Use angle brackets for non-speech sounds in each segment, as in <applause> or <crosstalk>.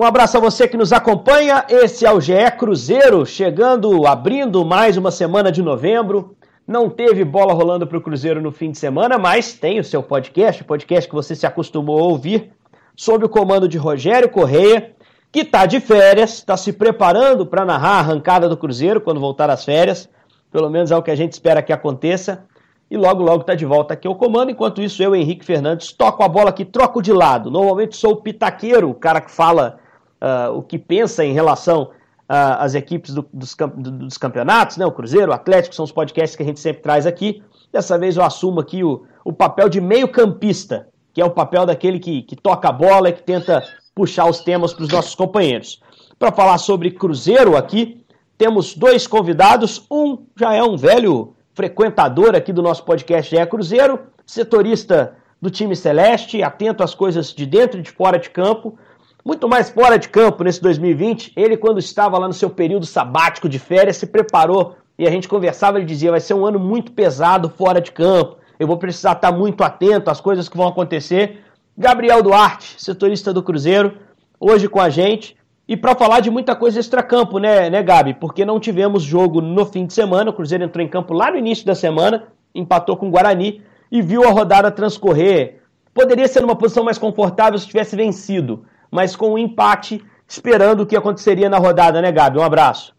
Um abraço a você que nos acompanha. Esse é o GE Cruzeiro, chegando, abrindo mais uma semana de novembro. Não teve bola rolando para o Cruzeiro no fim de semana, mas tem o seu podcast, o podcast que você se acostumou a ouvir, sob o comando de Rogério Correia, que está de férias, está se preparando para narrar a arrancada do Cruzeiro quando voltar às férias. Pelo menos é o que a gente espera que aconteça. E logo, logo está de volta aqui ao comando. Enquanto isso, eu, Henrique Fernandes, toco a bola aqui, troco de lado. Normalmente sou o pitaqueiro, o cara que fala uh, o que pensa em relação as equipes do, dos, dos, campeonatos, né? O Cruzeiro, o Atlético, são os podcasts que a gente sempre traz aqui. Dessa vez eu assumo aqui o, o papel de meio-campista, que é o papel daquele que, que toca a bola e que tenta puxar os temas para os nossos companheiros. Para falar sobre Cruzeiro aqui, temos dois convidados. Um já é um velho frequentador aqui do nosso podcast é Cruzeiro, setorista do time Celeste, atento às coisas de dentro e de fora de campo muito mais fora de campo nesse 2020. Ele, quando estava lá no seu período sabático de férias, se preparou e a gente conversava. Ele dizia: vai ser um ano muito pesado fora de campo. Eu vou precisar estar muito atento às coisas que vão acontecer. Gabriel Duarte, setorista do Cruzeiro, hoje com a gente. E para falar de muita coisa extra-campo, né, né, Gabi? Porque não tivemos jogo no fim de semana. O Cruzeiro entrou em campo lá no início da semana, empatou com o Guarani e viu a rodada transcorrer. Poderia ser numa posição mais confortável se tivesse vencido mas com um empate, esperando o que aconteceria na rodada, né, Gabi? Um abraço.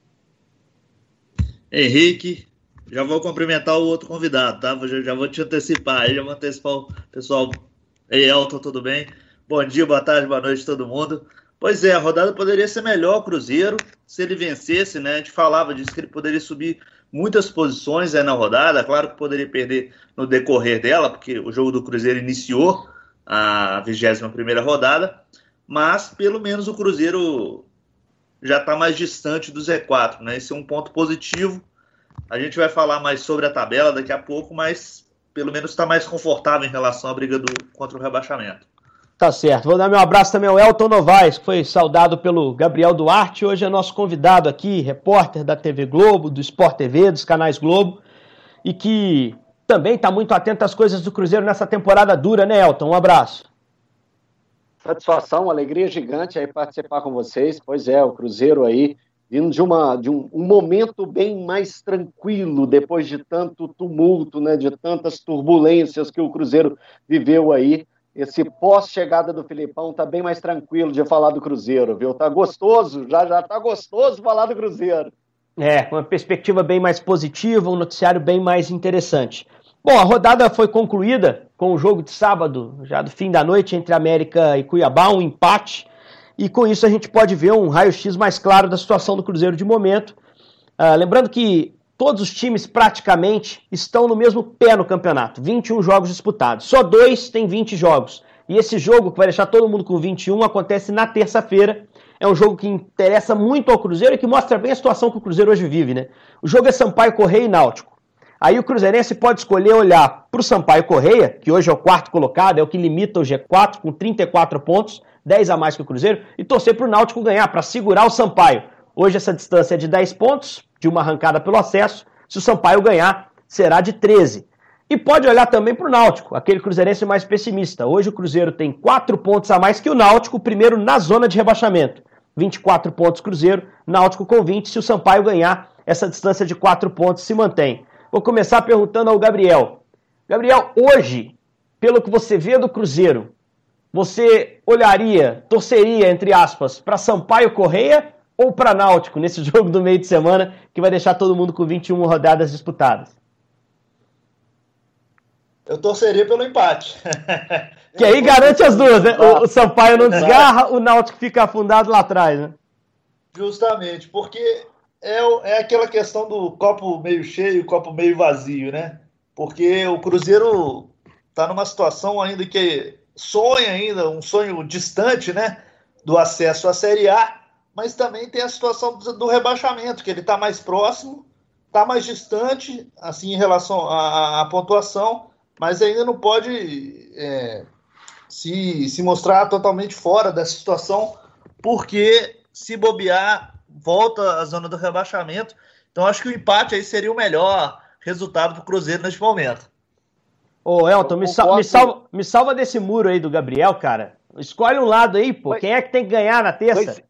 Henrique, já vou cumprimentar o outro convidado, tá? Já, já vou te antecipar aí, já vou antecipar o pessoal. Ei, Elton, tudo bem? Bom dia, boa tarde, boa noite todo mundo. Pois é, a rodada poderia ser melhor o Cruzeiro se ele vencesse, né? A gente falava disso que ele poderia subir muitas posições aí na rodada. Claro que poderia perder no decorrer dela, porque o jogo do Cruzeiro iniciou a 21 primeira rodada mas pelo menos o Cruzeiro já está mais distante do Z4, né? Esse é um ponto positivo. A gente vai falar mais sobre a tabela daqui a pouco, mas pelo menos está mais confortável em relação à briga do, contra o rebaixamento. Tá certo. Vou dar meu abraço também ao Elton Novaes, que foi saudado pelo Gabriel Duarte. Hoje é nosso convidado aqui, repórter da TV Globo, do Sport TV, dos canais Globo, e que também está muito atento às coisas do Cruzeiro nessa temporada dura, né, Elton? Um abraço. Satisfação, alegria gigante aí participar com vocês. Pois é, o Cruzeiro aí vindo de, uma, de um, um, momento bem mais tranquilo depois de tanto tumulto, né, de tantas turbulências que o Cruzeiro viveu aí. Esse pós-chegada do Filipão tá bem mais tranquilo de falar do Cruzeiro, viu? Tá gostoso, já já tá gostoso falar do Cruzeiro. É, uma perspectiva bem mais positiva, um noticiário bem mais interessante. Bom, a rodada foi concluída com o jogo de sábado, já do fim da noite, entre América e Cuiabá, um empate. E com isso a gente pode ver um raio-x mais claro da situação do Cruzeiro de momento. Uh, lembrando que todos os times praticamente estão no mesmo pé no campeonato, 21 jogos disputados. Só dois têm 20 jogos. E esse jogo, que vai deixar todo mundo com 21, acontece na terça-feira. É um jogo que interessa muito ao Cruzeiro e que mostra bem a situação que o Cruzeiro hoje vive, né? O jogo é Sampaio Correia e Náutico. Aí o Cruzeirense pode escolher olhar para o Sampaio Correia, que hoje é o quarto colocado, é o que limita o G4 com 34 pontos, 10 a mais que o Cruzeiro, e torcer para o Náutico ganhar, para segurar o Sampaio. Hoje essa distância é de 10 pontos, de uma arrancada pelo acesso. Se o Sampaio ganhar, será de 13. E pode olhar também para o Náutico, aquele cruzeirense mais pessimista. Hoje o Cruzeiro tem 4 pontos a mais que o Náutico, primeiro na zona de rebaixamento. 24 pontos Cruzeiro, Náutico com 20. Se o Sampaio ganhar, essa distância de 4 pontos se mantém. Vou começar perguntando ao Gabriel. Gabriel, hoje, pelo que você vê do Cruzeiro, você olharia, torceria, entre aspas, para Sampaio Correia ou para Náutico nesse <laughs> jogo do meio de semana que vai deixar todo mundo com 21 rodadas disputadas? Eu torceria pelo empate. <laughs> Que aí garante as duas, né? O, Sampaio não desgarra, o Náutico fica afundado lá atrás, né? Justamente, porque é, é aquela questão do copo meio cheio, copo meio vazio, né? Porque o Cruzeiro está numa situação ainda que sonha ainda, um sonho distante, né? Do acesso à Série A, mas também tem a situação do rebaixamento, que ele está mais próximo, está mais distante, assim, em relação à, à, pontuação, mas ainda não pode é, se, se mostrar totalmente fora dessa situação, porque se bobear volta à zona do rebaixamento. Então acho que o empate aí seria o melhor resultado para o Cruzeiro neste momento. Ô, Elton, me, sal, me, salva, me salva desse muro aí do Gabriel, cara. Escolhe um lado aí, pô. Mas, Quem é que tem que ganhar na terça? Mas,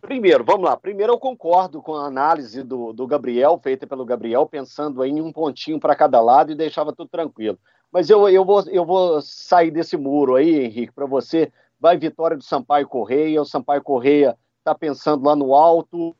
primeiro, vamos lá. Primeiro, eu concordo com a análise do, do Gabriel, feita pelo Gabriel, pensando em um pontinho para cada lado e deixava tudo tranquilo. Mas eu, eu, vou, eu vou sair desse muro aí, Henrique, para você. Vai vitória do Sampaio Correia. O Sampaio Correia está pensando lá no alto,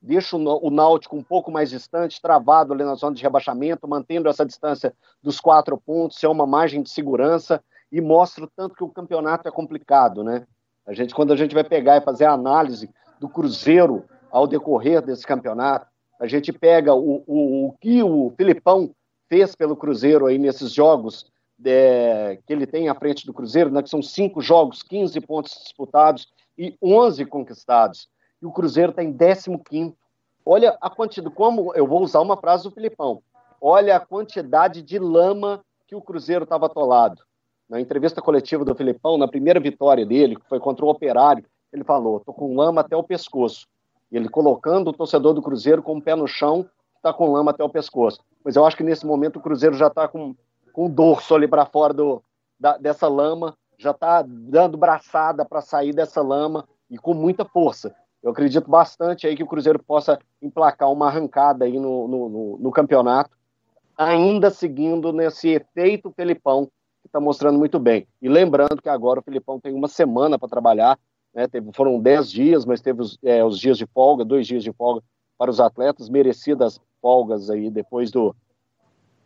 deixa o Náutico um pouco mais distante, travado ali na zona de rebaixamento, mantendo essa distância dos quatro pontos, é uma margem de segurança e mostra o tanto que o campeonato é complicado, né? A gente, quando a gente vai pegar e fazer a análise do Cruzeiro ao decorrer desse campeonato, a gente pega o, o, o que o Filipão fez pelo Cruzeiro aí nesses jogos é, que ele tem à frente do Cruzeiro, né, que são cinco jogos, 15 pontos disputados e 11 conquistados e o Cruzeiro está em 15. Olha a quantidade, como eu vou usar uma frase do Filipão. Olha a quantidade de lama que o Cruzeiro estava atolado. Na entrevista coletiva do Filipão, na primeira vitória dele, que foi contra o Operário, ele falou: "Tô com lama até o pescoço". Ele colocando o torcedor do Cruzeiro com o pé no chão, está com lama até o pescoço. Mas eu acho que nesse momento o Cruzeiro já está com, com o dorso ali para fora do, da, dessa lama, já está dando braçada para sair dessa lama e com muita força. Eu acredito bastante aí que o Cruzeiro possa emplacar uma arrancada aí no, no, no, no campeonato, ainda seguindo nesse efeito Felipão, que está mostrando muito bem. E lembrando que agora o Felipão tem uma semana para trabalhar, né? teve, foram dez dias, mas teve os, é, os dias de folga, dois dias de folga para os atletas, merecidas folgas aí depois do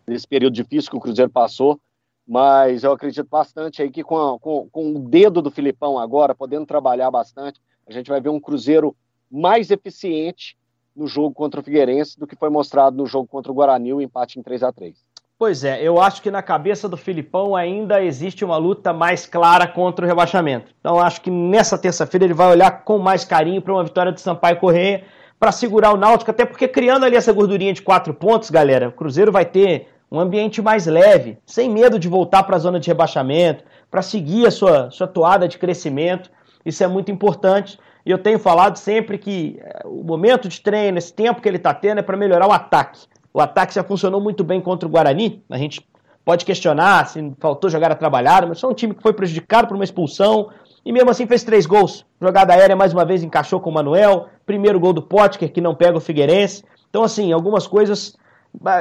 desse período difícil que o Cruzeiro passou, mas eu acredito bastante aí que com, a, com, com o dedo do Filipão agora, podendo trabalhar bastante, a gente vai ver um Cruzeiro mais eficiente no jogo contra o Figueirense do que foi mostrado no jogo contra o Guarani, o empate em 3 a 3 Pois é, eu acho que na cabeça do Filipão ainda existe uma luta mais clara contra o rebaixamento. Então acho que nessa terça-feira ele vai olhar com mais carinho para uma vitória do Sampaio Correia para segurar o Náutico, até porque criando ali essa gordurinha de quatro pontos, galera, o Cruzeiro vai ter um ambiente mais leve, sem medo de voltar para a zona de rebaixamento, para seguir a sua, sua toada de crescimento. Isso é muito importante. E eu tenho falado sempre que eh, o momento de treino, esse tempo que ele está tendo, é para melhorar o ataque. O ataque já funcionou muito bem contra o Guarani. A gente pode questionar se faltou jogar a trabalhar, mas foi um time que foi prejudicado por uma expulsão e mesmo assim fez três gols. Jogada aérea mais uma vez encaixou com o Manuel. Primeiro gol do Potker, que não pega o Figueirense. Então, assim, algumas coisas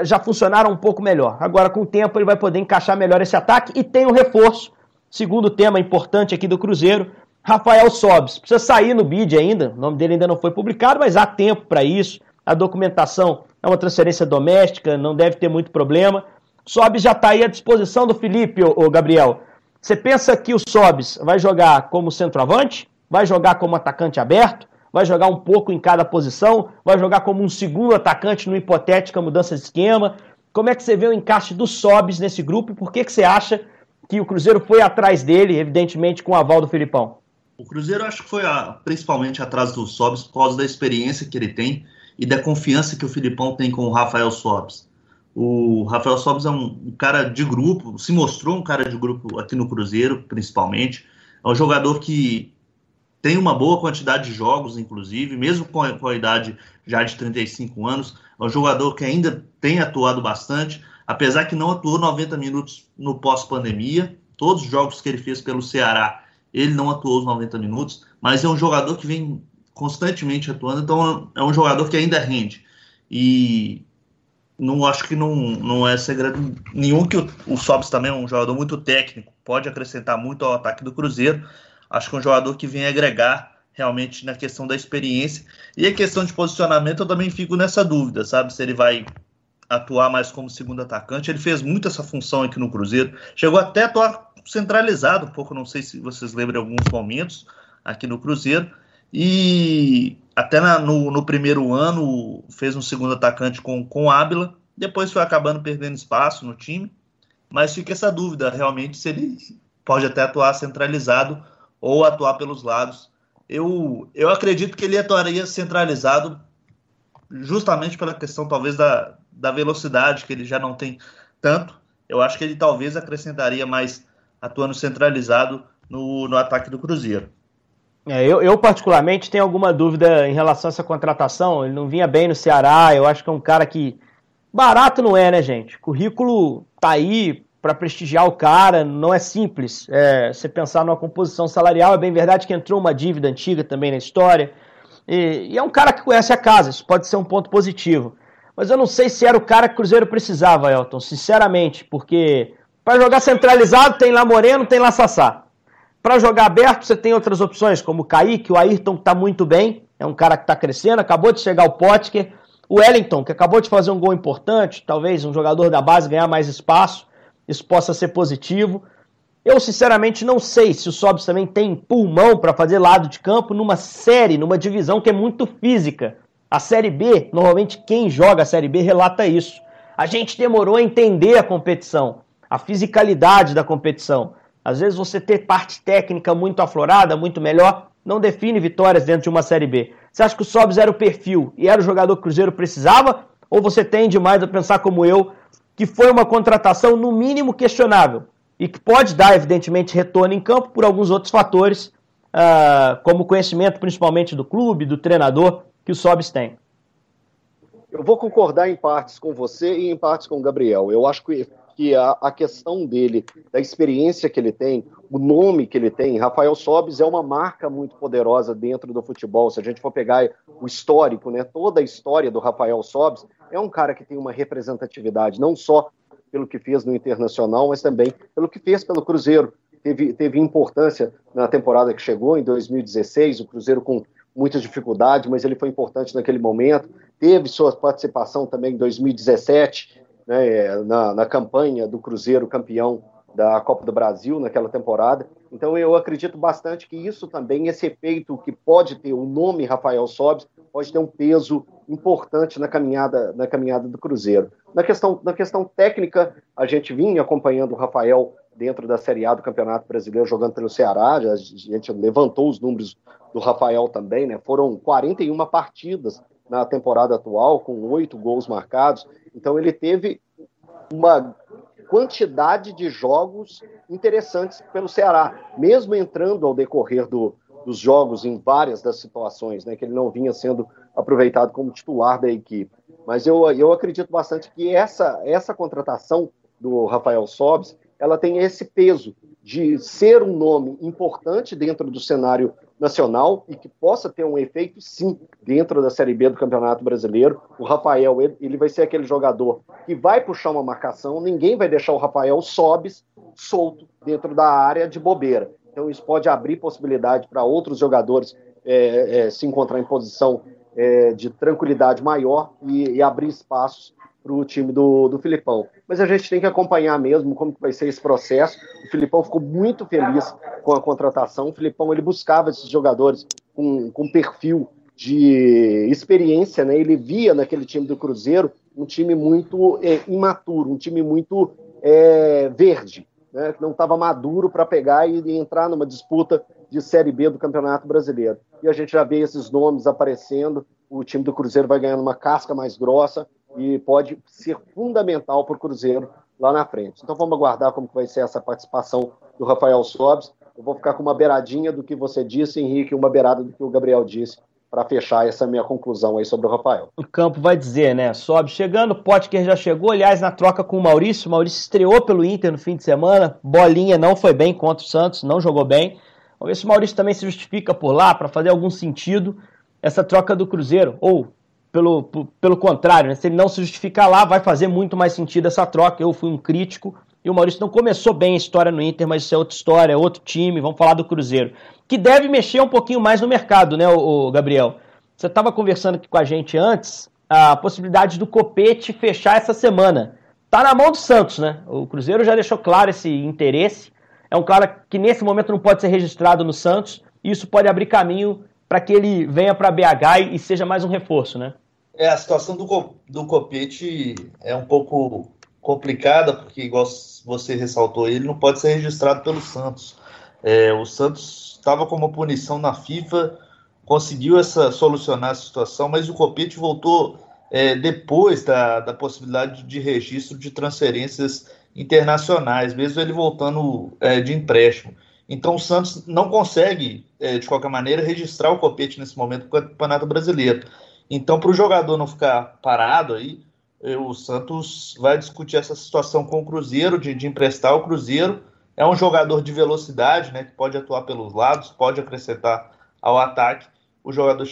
já funcionaram um pouco melhor. Agora, com o tempo, ele vai poder encaixar melhor esse ataque e tem um reforço. Segundo tema importante aqui do Cruzeiro, Rafael Sobes. Precisa sair no bid ainda, o nome dele ainda não foi publicado, mas há tempo para isso. A documentação é uma transferência doméstica, não deve ter muito problema. Sobes já está aí à disposição do Felipe, ô, Gabriel. Você pensa que o Sobes vai jogar como centroavante? Vai jogar como atacante aberto? Vai jogar um pouco em cada posição? Vai jogar como um segundo atacante no hipotética mudança de esquema? Como é que você vê o encaixe do Sobes nesse grupo e por que, que você acha que o Cruzeiro foi atrás dele, evidentemente com o aval do Filipão? O Cruzeiro acho que foi a, principalmente atrás do Sobs por causa da experiência que ele tem e da confiança que o Filipão tem com o Rafael Sobs. O Rafael Sobs é um, um, cara de grupo, se mostrou um cara de grupo aqui no Cruzeiro, principalmente. É um jogador que tem uma boa quantidade de jogos, inclusive, mesmo com a, com a idade já de 35 anos. É um jogador que ainda tem atuado bastante, apesar que não atuou 90 minutos no pós-pandemia. Todos os jogos que ele fez pelo Ceará ele não atuou os 90 minutos, mas é um jogador que vem constantemente atuando, então é um jogador que ainda rende. E não acho que não, não é segredo nenhum que o, o Sobs também é um jogador muito técnico, pode acrescentar muito ao ataque do Cruzeiro. Acho que é um jogador que vem agregar realmente na questão da experiência. E a questão de posicionamento, eu também fico nessa dúvida, sabe? Se ele vai atuar mais como segundo atacante. Ele fez muito essa função aqui no Cruzeiro. Chegou até a atuar centralizado um pouco, não sei se vocês lembram alguns momentos aqui no Cruzeiro. E até na, no, no, primeiro ano fez um segundo atacante com, com Ábila, depois foi acabando perdendo espaço no time. Mas fica essa dúvida realmente se ele pode até atuar centralizado ou atuar pelos lados. Eu, eu acredito que ele atuaria centralizado justamente pela questão talvez da, da velocidade que ele já não tem tanto. Eu acho que ele talvez acrescentaria mais atuando centralizado no, no ataque do Cruzeiro. É, eu, eu, particularmente, tenho alguma dúvida em relação a essa contratação. Ele não vinha bem no Ceará. Eu acho que é um cara que. Barato não é, né, gente? Currículo tá aí, para prestigiar o cara, não é simples. É, você pensar numa composição salarial, é bem verdade que entrou uma dívida antiga também na história. E, e, é um cara que conhece a casa, isso pode ser um ponto positivo. Mas eu não sei se era o cara que o Cruzeiro precisava, Elton, sinceramente, porque para jogar centralizado tem lá Moreno, tem lá Sassá. Para jogar aberto você tem outras opções, como o Kaique, o Ayrton que está muito bem, é um cara que está crescendo, acabou de chegar o Potker, o Wellington, que acabou de fazer um gol importante, talvez um jogador da base ganhar mais espaço, isso possa ser positivo. Eu, sinceramente, não sei se o Sobs também tem pulmão para fazer lado de campo numa série, numa divisão que é muito física. A Série B, normalmente quem joga a Série B relata isso. A gente demorou a entender a competição, a fisicalidade da competição. Às vezes você ter parte técnica muito aflorada, muito melhor, não define vitórias dentro de uma Série B. Você acha que o Sobs era o perfil e era o jogador que o Cruzeiro precisava? Ou você tende mais a pensar como eu, que foi uma contratação no mínimo questionável e que pode dar, evidentemente, retorno em campo por alguns outros fatores, uh, como conhecimento principalmente do clube, do treinador, que o Sobs tem? Eu vou concordar em partes com você e em partes com o Gabriel. Eu acho que que a, a, questão dele, da experiência que ele tem, o nome que ele tem, Rafael Sobis é uma marca muito poderosa dentro do futebol. Se a gente for pegar o histórico, né, toda a história do Rafael Sobis, é um cara que tem uma representatividade, não só pelo que fez no Internacional, mas também pelo que fez pelo Cruzeiro. Teve, teve importância na temporada que chegou, em 2016, o Cruzeiro com muitas dificuldades, mas ele foi importante naquele momento. Teve sua participação também em 2017, né, na, na campanha do Cruzeiro campeão da Copa do Brasil naquela temporada. Então eu acredito bastante que isso também, esse efeito que pode ter o nome Rafael Sobes, pode ter um peso importante na caminhada, na caminhada do Cruzeiro. Na questão, na questão técnica, a gente vinha acompanhando o Rafael dentro da Série A do Campeonato Brasileiro jogando pelo Ceará, a gente levantou os números do Rafael também, né? Foram 41 partidas na temporada atual, com oito gols marcados. Então ele teve uma quantidade de jogos interessantes pelo Ceará, mesmo entrando ao decorrer do, dos jogos em várias das situações, né, que ele não vinha sendo aproveitado como titular da equipe. Mas eu, eu acredito bastante que essa, essa contratação do Rafael Sobes, ela tem esse peso de ser um nome importante dentro do cenário nacional e que possa ter um efeito, sim, dentro da Série B do Campeonato Brasileiro. O Rafael, ele, ele vai ser aquele jogador que vai puxar uma marcação, ninguém vai deixar o Rafael Sobes solto dentro da área de bobeira. Então isso pode abrir possibilidade para outros jogadores é, é, se encontrar em posição é, de tranquilidade maior e, e abrir espaços para o time do, do Filipão. Mas a gente tem que acompanhar mesmo como vai ser esse processo. O Filipão ficou muito feliz com a contratação. O Filipão ele buscava esses jogadores com, com perfil de experiência, né? Ele via naquele time do Cruzeiro um time muito é, imaturo, um time muito é, verde, né? que não estava maduro para pegar e entrar numa disputa de Série B do Campeonato Brasileiro. E a gente já vê esses nomes aparecendo. O time do Cruzeiro vai ganhando uma casca mais grossa e pode ser fundamental para o Cruzeiro lá na frente. Então vamos aguardar como vai ser essa participação do Rafael Sobes. Eu vou ficar com uma beiradinha do que você disse, Henrique, uma beirada do que o Gabriel disse para fechar essa minha conclusão aí sobre o Rafael. O campo vai dizer, né? Sobe chegando, Potker já chegou, aliás, na troca com o Maurício. O Maurício estreou pelo Inter no fim de semana. Bolinha não foi bem contra o Santos, não jogou bem. Vamos ver se o Maurício também se justifica por lá para fazer algum sentido essa troca do Cruzeiro, ou pelo, pelo contrário, né? se ele não se justificar lá, vai fazer muito mais sentido essa troca. Eu fui um crítico e o Maurício não começou bem a história no Inter, mas isso é outra história, é outro time. Vamos falar do Cruzeiro, que deve mexer um pouquinho mais no mercado, né, o, Gabriel? Você estava conversando aqui com a gente antes a possibilidade do Copete fechar essa semana. Tá na mão do Santos, né? O Cruzeiro já deixou claro esse interesse. É um cara que nesse momento não pode ser registrado no Santos. E isso pode abrir caminho para que ele venha para BH e seja mais um reforço, né? É, a situação do, do Copete é um pouco complicada, porque, igual você ressaltou, ele não pode ser registrado pelo Santos. É, o Santos estava como punição na FIFA, conseguiu essa, solucionar a situação, mas o Copete voltou é, depois da, da possibilidade de registro de transferências internacionais, mesmo ele voltando é, de empréstimo. Então o Santos não consegue, é, de qualquer maneira, registrar o Copete nesse momento no Campeonato Brasileiro. Então, para o jogador não ficar parado aí, o Santos vai discutir essa situação com o Cruzeiro, de, de emprestar o Cruzeiro. É um jogador de velocidade, né, que pode atuar pelos lados, pode acrescentar ao ataque. O jogador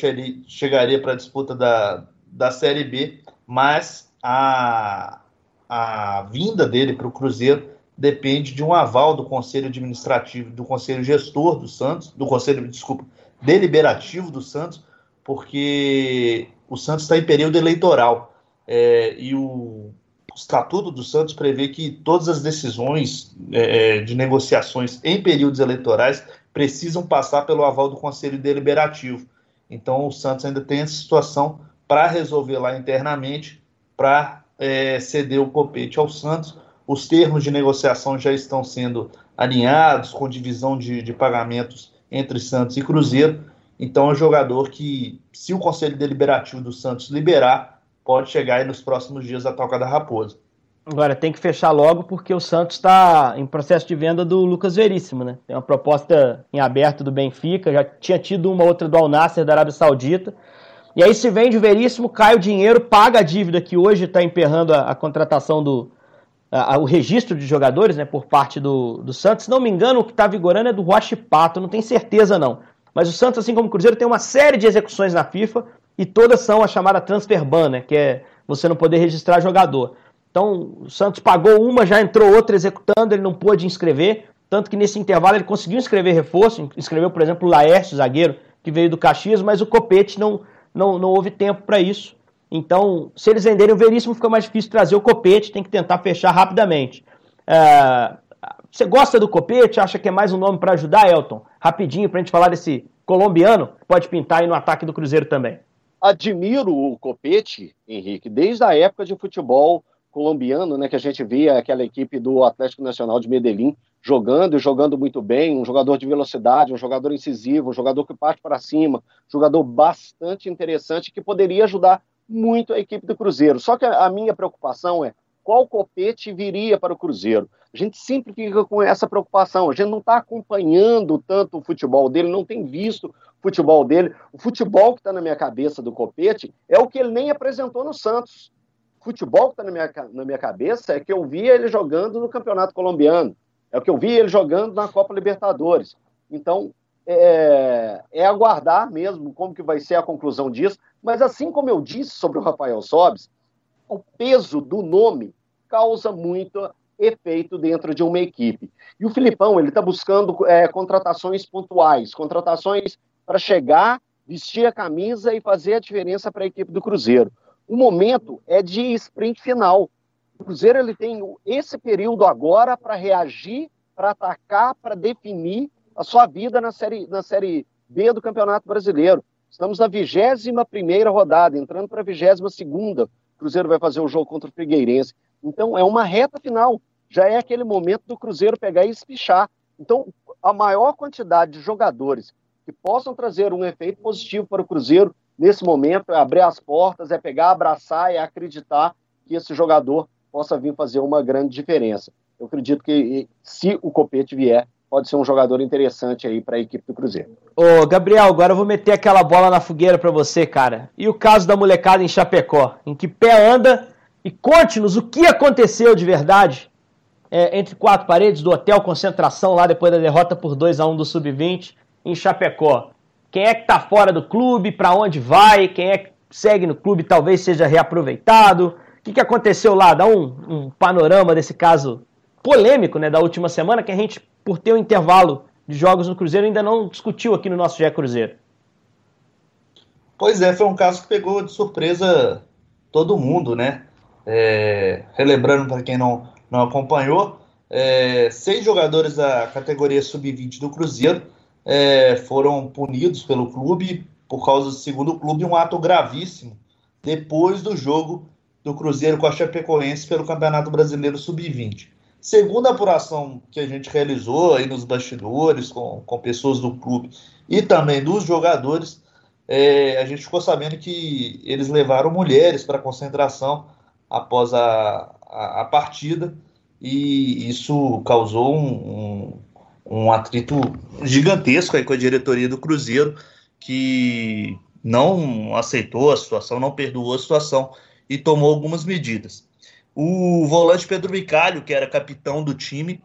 chegaria para a disputa da, da Série B, mas a, a vinda dele para o Cruzeiro depende de um aval do Conselho Administrativo, do Conselho Gestor do Santos, do Conselho, desculpa, deliberativo do Santos, porque o Santos está em período eleitoral é, e o Estatuto do Santos prevê que todas as decisões é, é, de negociações em períodos eleitorais precisam passar pelo aval do Conselho Deliberativo. Então o Santos ainda tem essa situação para resolver lá internamente, para é, ceder o copete ao Santos. Os termos de negociação já estão sendo alinhados, com divisão de, de pagamentos entre Santos e Cruzeiro. Então é um jogador que, se o Conselho Deliberativo do Santos liberar, pode chegar aí nos próximos dias a Toca da Raposa. Agora tem que fechar logo porque o Santos está em processo de venda do Lucas Veríssimo, né? Tem uma proposta em aberto do Benfica, já tinha tido uma outra do Al Nasser da Arábia Saudita. E aí se vende o Veríssimo, cai o dinheiro, paga a dívida que hoje está emperrando a, a, contratação do. A, a, o registro de jogadores, né, por parte do, do Santos. Se não me engano, o que está vigorando é do Pato, não tenho certeza não. Mas o Santos, assim como o Cruzeiro, tem uma série de execuções na FIFA e todas são a chamada transfer ban, né, que é você não poder registrar jogador. Então, o Santos pagou uma, já entrou outra executando, ele não pôde inscrever, tanto que nesse intervalo ele conseguiu inscrever reforço, inscreveu, por exemplo, o Laércio, zagueiro, que veio do Caxias, mas o Copete não, não, não houve tempo para isso. Então, se eles venderem o Veríssimo, fica mais difícil trazer o Copete, tem que tentar fechar rapidamente. É, você gosta do Copete? Acha que é mais um nome para ajudar, Elton? Rapidinho, para a gente falar desse colombiano, pode pintar aí no ataque do Cruzeiro também. Admiro o Copete, Henrique, desde a época de futebol colombiano, né, que a gente via aquela equipe do Atlético Nacional de Medellín jogando e jogando muito bem, um jogador de velocidade, um jogador incisivo, um jogador que parte para cima, jogador bastante interessante que poderia ajudar muito a equipe do Cruzeiro. Só que a minha preocupação é qual copete viria para o Cruzeiro. A gente sempre fica com essa preocupação, a gente não está acompanhando tanto o futebol dele, não tem visto o futebol dele. O futebol que está na minha cabeça do copete é o que ele nem apresentou no Santos futebol que está na minha, na minha cabeça é que eu via ele jogando no Campeonato Colombiano, é o que eu vi ele jogando na Copa Libertadores. Então, é, é, aguardar mesmo como que vai ser a conclusão disso, mas assim como eu disse sobre o Rafael Sobes, o peso do nome causa muito efeito dentro de uma equipe. E o Filipão, ele está buscando é, contratações pontuais, contratações para chegar, vestir a camisa e fazer a diferença para a equipe do Cruzeiro o momento é de sprint final. O Cruzeiro ele tem esse período agora para reagir, para atacar, para definir a sua vida na série, na série B do Campeonato Brasileiro. Estamos na 21 rodada, entrando para a 22. O Cruzeiro vai fazer o jogo contra o Figueirense. Então, é uma reta final. Já é aquele momento do Cruzeiro pegar e espichar. Então, a maior quantidade de jogadores que possam trazer um efeito positivo para o Cruzeiro nesse momento, é abrir as portas, é pegar, abraçar e acreditar que esse jogador possa vir fazer uma grande diferença. Eu acredito que se o Copete vier, pode ser um jogador interessante aí para a equipe do Cruzeiro. Ô, Gabriel, agora eu vou meter aquela bola na fogueira para você, cara. E o caso da molecada em Chapecó? Em que pé anda? E conte-nos o que aconteceu de verdade é, entre quatro paredes do Hotel Concentração, lá depois da derrota por 2 a 1 do Sub-20 em Chapecó quem é que está fora do clube, para onde vai, quem é que segue no clube talvez seja reaproveitado. O que, que aconteceu lá? Dá um, um panorama desse caso polêmico né, da última semana, que a gente, por ter um intervalo de jogos no Cruzeiro, ainda não discutiu aqui no nosso GE Cruzeiro. Pois é, foi um caso que pegou de surpresa todo mundo, né? É, relembrando para quem não, não acompanhou, é, seis jogadores da categoria sub-20 do Cruzeiro é, foram punidos pelo clube por causa, segundo o clube, um ato gravíssimo depois do jogo do Cruzeiro com a Chapecoense pelo Campeonato Brasileiro Sub-20. Segundo a apuração que a gente realizou aí nos bastidores com, com pessoas do clube e também dos jogadores, é, a gente ficou sabendo que eles levaram mulheres para concentração após a, a, a, partida e isso causou um, um um atrito gigantesco aí com a diretoria do Cruzeiro, que não aceitou a situação, não perdoou a situação e tomou algumas medidas. O volante Pedro Bicalho, que era capitão do time,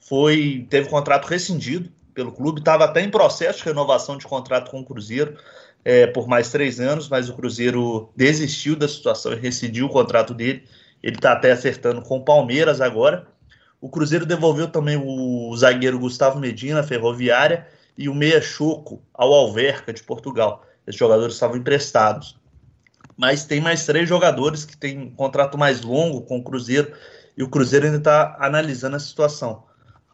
foi teve contrato rescindido pelo clube, estava até em processo de renovação de contrato com o Cruzeiro é, por mais três anos, mas o Cruzeiro desistiu da situação e rescindiu o contrato dele. Ele está até acertando com o Palmeiras agora. O Cruzeiro devolveu também o zagueiro Gustavo Medina, Ferroviária, e o Meia Choco ao Alverca de Portugal. Esses jogadores estavam emprestados. Mas tem mais três jogadores que têm contrato mais longo com o Cruzeiro e o Cruzeiro ainda está analisando a situação.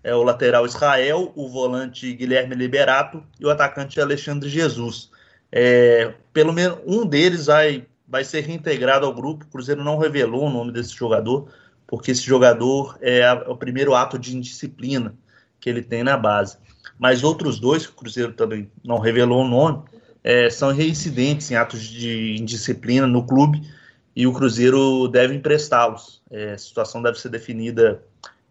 É o lateral Israel, o volante Guilherme Liberato e o atacante Alexandre Jesus. É, pelo menos um deles vai, vai ser reintegrado ao grupo. O Cruzeiro não revelou o nome desse jogador, porque esse jogador é, a, é o primeiro ato de indisciplina que ele tem na base. Mas outros dois, que o Cruzeiro também não revelou o nome, é, são reincidentes em atos de indisciplina no clube e o Cruzeiro deve emprestá-los. É, a situação deve ser definida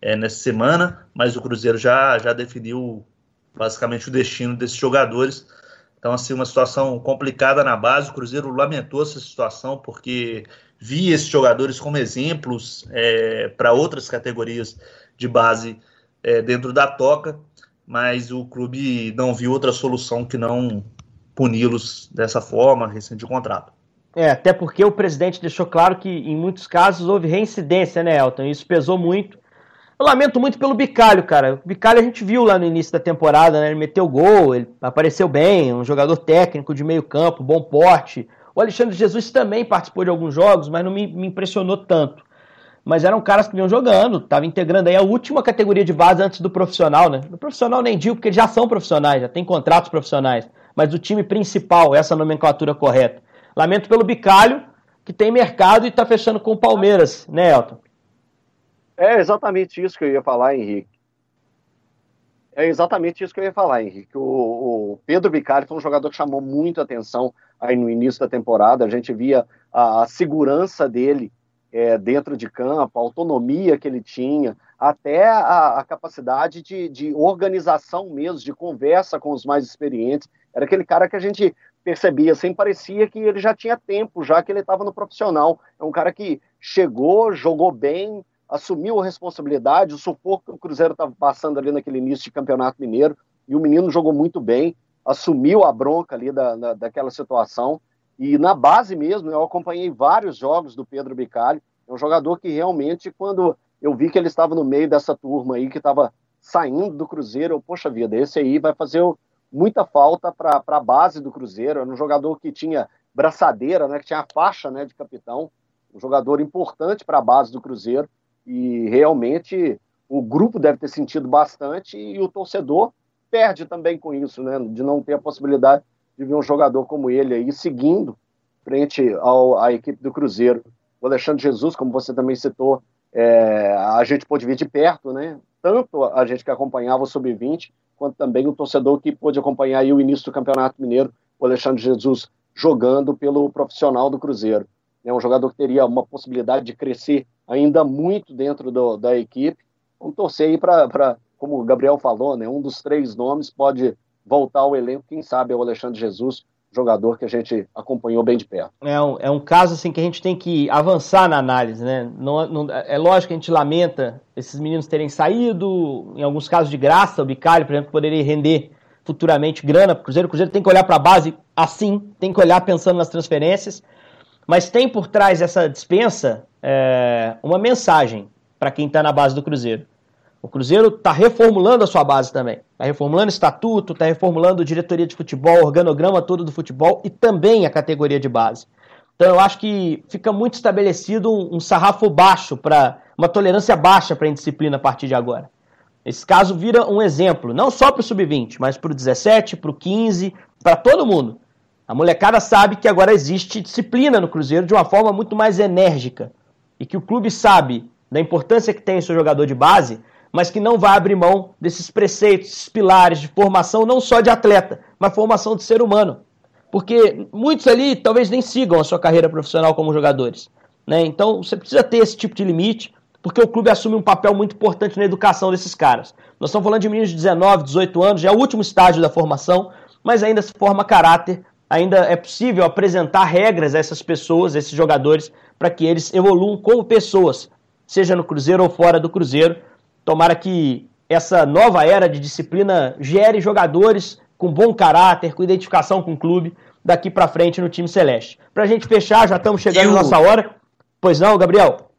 é, nessa semana, mas o Cruzeiro já, já definiu basicamente o destino desses jogadores. Então, assim, uma situação complicada na base. O Cruzeiro lamentou essa situação porque via esses jogadores como exemplos é, para outras categorias de base é, dentro da toca, mas o clube não viu outra solução que não puni-los dessa forma, rescindir o contrato. É, até porque o presidente deixou claro que em muitos casos houve reincidência, né, Elton? Isso pesou muito. Eu lamento muito pelo Bicalho, cara. O Bicalho a gente viu lá no início da temporada, né? Ele meteu gol, ele apareceu bem, um jogador técnico de meio campo, bom porte. O Alexandre Jesus também participou de alguns jogos, mas não me, me impressionou tanto. Mas eram caras que vinham jogando, estavam integrando aí a última categoria de base antes do profissional, né? No profissional nem digo, porque já são profissionais, já tem contratos profissionais mas o time principal, essa nomenclatura correta. Lamento pelo Bicalho, que tem mercado e está fechando com o Palmeiras, né, Elton? É exatamente isso que eu ia falar, Henrique. É exatamente isso que eu ia falar, Henrique. O, o Pedro Bicalho foi um jogador que chamou muita atenção aí no início da temporada. A gente via a, a segurança dele é, dentro de campo, a autonomia que ele tinha, até a, a capacidade de, de, organização mesmo, de conversa com os mais experientes. Era aquele cara que a gente percebia, assim, parecia que ele já tinha tempo, já que ele estava no profissional. É um cara que chegou, jogou bem, assumiu a responsabilidade, o sufoco que o Cruzeiro estava passando ali naquele início de campeonato mineiro, e o menino jogou muito bem, assumiu a bronca ali da, da, daquela situação. E na base mesmo, eu acompanhei vários jogos do Pedro Bicalho. É um jogador que realmente, quando eu vi que ele estava no meio dessa turma aí, que estava saindo do Cruzeiro, eu, poxa vida, esse aí vai fazer muita falta para a base do Cruzeiro. Era um jogador que tinha braçadeira, né, que tinha a faixa né, de capitão, um jogador importante para a base do Cruzeiro. E realmente o grupo deve ter sentido bastante e o torcedor perde também com isso, né, de não ter a possibilidade de ver um jogador como ele aí seguindo frente ao, à equipe do Cruzeiro. O Alexandre Jesus, como você também citou, é, a gente pôde ver de perto, né? Tanto a gente que acompanhava o Sub-20, quanto também o torcedor que pôde acompanhar o início do Campeonato Mineiro, o Alexandre Jesus jogando pelo profissional do Cruzeiro. É um jogador que teria uma possibilidade de crescer ainda muito dentro do, da equipe. Vamos torcer aí para, como o Gabriel falou, né, um dos três nomes pode voltar ao elenco, quem sabe é o Alexandre Jesus, jogador que a gente acompanhou bem de perto. É um, é um caso assim que a gente tem que avançar na análise, né? Não, não, é lógico que a gente lamenta esses meninos terem saído, em alguns casos de graça, o Bicalho, por exemplo, poderia render futuramente grana para o Cruzeiro. O Cruzeiro tem que olhar para a base assim, tem que olhar pensando nas transferências, mas tem por trás dessa dispensa é, uma mensagem para quem está na base do Cruzeiro. O Cruzeiro está reformulando a sua base também. Está reformulando o estatuto, está reformulando a diretoria de futebol, o organograma todo do futebol e também a categoria de base. Então eu acho que fica muito estabelecido um, um sarrafo baixo para uma tolerância baixa para a indisciplina a partir de agora. Esse caso vira um exemplo, não só para o sub-20, mas para o 17, para o 15, para todo mundo. A molecada sabe que agora existe disciplina no Cruzeiro de uma forma muito mais enérgica e que o clube sabe da importância que tem o seu jogador de base mas que não vai abrir mão desses preceitos, esses pilares de formação, não só de atleta, mas formação de ser humano. Porque muitos ali talvez nem sigam a sua carreira profissional como jogadores. Né? Então você precisa ter esse tipo de limite, porque o clube assume um papel muito importante na educação desses caras. Nós estamos falando de meninos de 19, 18 anos, já é o último estágio da formação, mas ainda se forma caráter ainda é possível apresentar regras a essas pessoas, a esses jogadores, para que eles evoluam como pessoas, seja no Cruzeiro ou fora do Cruzeiro. Tomara que essa nova era de disciplina gere jogadores com bom caráter, com identificação com o clube, daqui para frente no time celeste. Para a gente fechar, já estamos chegando na nossa hora. Pois não, Gabriel?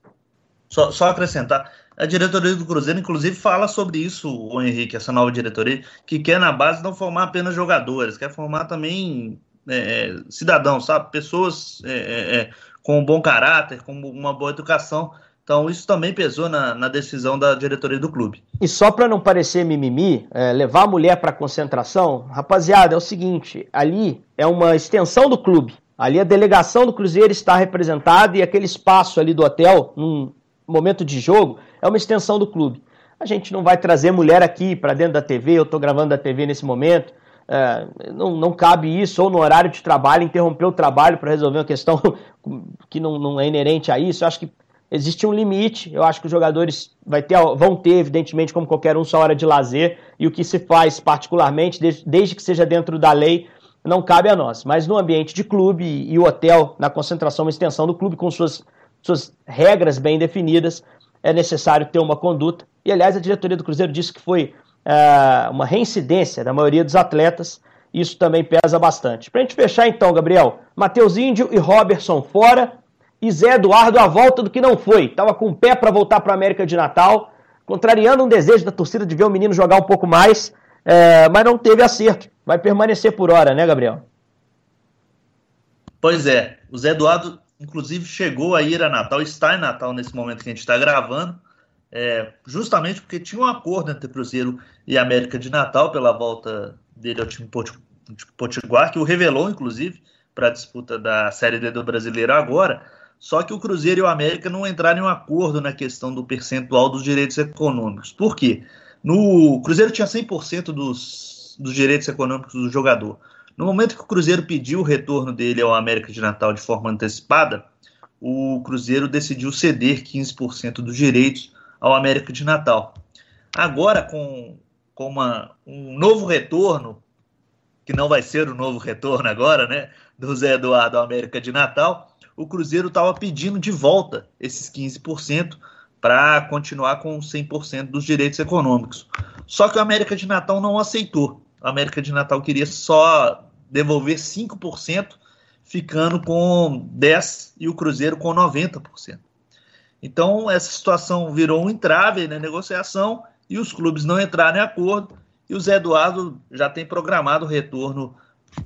Só, só acrescentar, a diretoria do Cruzeiro, inclusive, fala sobre isso, o Henrique, essa nova diretoria, que quer na base não formar apenas jogadores, quer formar também é, é cidadãos, sabe? Pessoas é, é, é, com um bom caráter, com uma boa educação. Então, isso também pesou na, na decisão da diretoria do clube. E só para não parecer mimimi, é, levar a mulher para concentração, rapaziada, é o seguinte: ali é uma extensão do clube. Ali a delegação do Cruzeiro está representada e aquele espaço ali do hotel, num momento de jogo, é uma extensão do clube. A gente não vai trazer mulher aqui para dentro da TV, eu estou gravando da TV nesse momento. É, não, não cabe isso, ou no horário de trabalho, interromper o trabalho para resolver uma questão <laughs> que não, não é inerente a isso. Eu acho que existe um limite. Eu acho que os jogadores vai ter, vão ter, evidentemente, como qualquer um, sua hora de lazer. E o que se faz, particularmente, desde, desde que seja dentro da lei, não cabe a nós. Mas no ambiente de clube e o hotel, na concentração, uma extensão do clube, com suas, suas regras bem definidas, é necessário ter uma conduta. E, aliás, a diretoria do Cruzeiro disse que foi é, uma reincidência da maioria dos atletas. Isso também pesa bastante. Para a gente fechar, então, Gabriel, Matheus Índio e Robertson fora. E Zé Eduardo a volta do que não foi. Estava com o pé para voltar para a América de Natal, contrariando um desejo da torcida de ver o menino jogar um pouco mais, é, mas não teve acerto. Vai permanecer por hora, né, Gabriel? Pois é. O Zé Eduardo, inclusive, chegou a ir a Natal, está em Natal nesse momento que a gente está gravando, é, justamente porque tinha um acordo entre Cruzeiro e América de Natal pela volta dele ao time Potiguar, que o revelou, inclusive, para a disputa da Série D do Brasileiro agora. Só que o Cruzeiro e o América não entraram em um acordo na questão do percentual dos direitos econômicos. Por quê? No o Cruzeiro tinha 100% dos, dos direitos econômicos do jogador. No momento que o Cruzeiro pediu o retorno dele ao América de Natal de forma antecipada, o Cruzeiro decidiu ceder 15% dos direitos ao América de Natal. Agora, com, com uma, um novo retorno, que não vai ser o novo retorno agora, né, do Zé Eduardo América de Natal, o Cruzeiro estava pedindo de volta esses 15% para continuar com 100% dos direitos econômicos. Só que o América de Natal não aceitou. O América de Natal queria só devolver 5%, ficando com 10% e o Cruzeiro com 90%. Então, essa situação virou um entrave na negociação e os clubes não entraram em acordo. E o Zé Eduardo já tem programado o retorno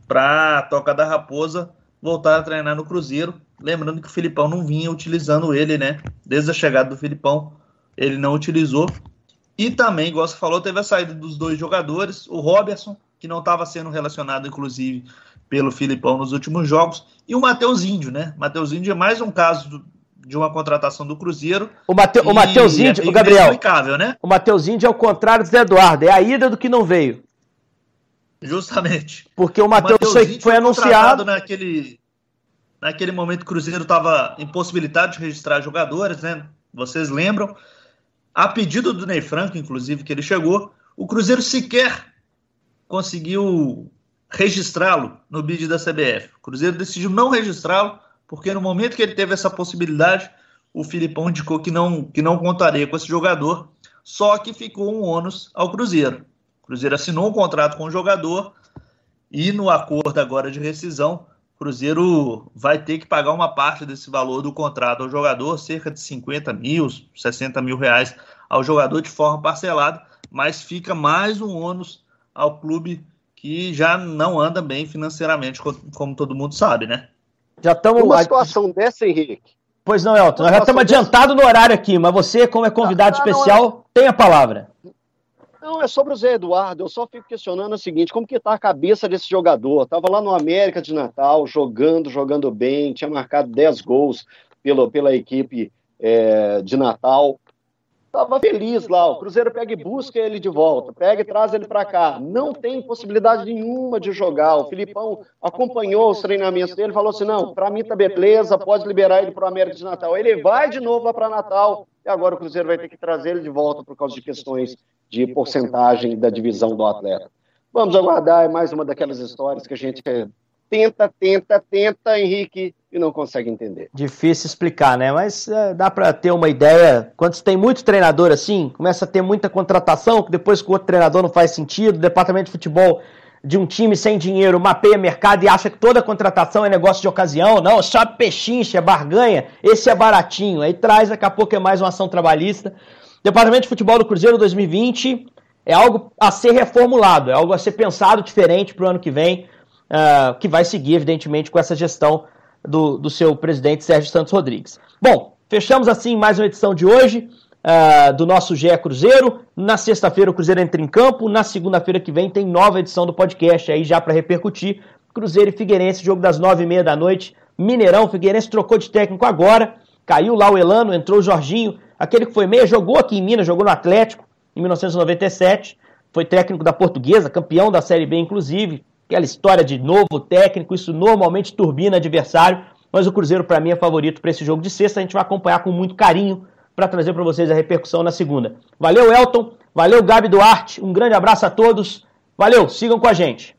para a Toca da Raposa voltar a treinar no Cruzeiro. Lembrando que o Filipão não vinha utilizando ele, né? Desde a chegada do Filipão, ele não utilizou. E também, igual você falou, teve a saída dos dois jogadores, o Robertson, que não estava sendo relacionado, inclusive, pelo Filipão nos últimos jogos, e o Matheus Índio, né? Matheus Índio é mais um caso de uma contratação do Cruzeiro. O, Mate, o Matheus Índio, é o Gabriel, né? o Matheus Índio é o contrário do Zé Eduardo, é a ida do que não veio. Justamente. Porque o Matheus foi, anunciado naquele Naquele momento, o Cruzeiro estava impossibilitado de registrar jogadores, né? Vocês lembram? A pedido do Ney Franco, inclusive, que ele chegou, o Cruzeiro sequer conseguiu registrá-lo no bid da CBF. O Cruzeiro decidiu não registrá-lo, porque no momento que ele teve essa possibilidade, o Filipão indicou que não, que não contaria com esse jogador, só que ficou um ônus ao Cruzeiro. O Cruzeiro assinou um contrato com o jogador e no acordo agora de rescisão, Cruzeiro vai ter que pagar uma parte desse valor do contrato ao jogador, cerca de 50 mil, 60 mil reais ao jogador de forma parcelada, mas fica mais um ônus ao clube que já não anda bem financeiramente, como todo mundo sabe, né? Já estamos. Uma situação dessa, Henrique. Pois não, Elton, nós já estamos adiantados no horário aqui, mas você, como é convidado não, especial, não, tem a palavra. Não, é sobre o Zé Eduardo. Eu só fico questionando o seguinte: como que tá a cabeça desse jogador? Tava lá no América de Natal, jogando, jogando bem, tinha marcado 10 gols pelo, pela equipe é, de Natal. Tava feliz lá. O Cruzeiro pega e busca ele de volta, pega e traz ele para cá. Não tem possibilidade nenhuma de jogar. O Filipão acompanhou os treinamentos dele, falou assim: não, para mim tá beleza, pode liberar ele para o América de Natal. Ele vai de novo lá para Natal e agora o Cruzeiro vai ter que trazer ele de volta por causa de questões de porcentagem da divisão do atleta. Vamos aguardar, é mais uma daquelas histórias que a gente tenta, tenta, tenta, Henrique, e não consegue entender. Difícil explicar, né? Mas é, dá para ter uma ideia. Quando você tem muito treinador assim, começa a ter muita contratação, que depois com o outro treinador não faz sentido, o departamento de futebol de um time sem dinheiro mapeia mercado e acha que toda contratação é negócio de ocasião. Não, só pechincha, é barganha, esse é baratinho. Aí traz, daqui a pouco é mais uma ação trabalhista. Departamento de Futebol do Cruzeiro 2020 é algo a ser reformulado, é algo a ser pensado diferente para o ano que vem, uh, que vai seguir, evidentemente, com essa gestão do, do seu presidente Sérgio Santos Rodrigues. Bom, fechamos assim mais uma edição de hoje uh, do nosso GE Cruzeiro. Na sexta-feira o Cruzeiro entra em campo, na segunda-feira que vem tem nova edição do podcast aí já para repercutir. Cruzeiro e Figueirense, jogo das nove e meia da noite. Mineirão, Figueirense trocou de técnico agora. Caiu lá o Elano, entrou o Jorginho. Aquele que foi meia jogou aqui em Minas, jogou no Atlético em 1997. Foi técnico da Portuguesa, campeão da Série B, inclusive. Aquela história de novo técnico, isso normalmente turbina adversário. Mas o Cruzeiro, para mim, é favorito para esse jogo de sexta. A gente vai acompanhar com muito carinho para trazer para vocês a repercussão na segunda. Valeu, Elton. Valeu, Gabi Duarte. Um grande abraço a todos. Valeu, sigam com a gente.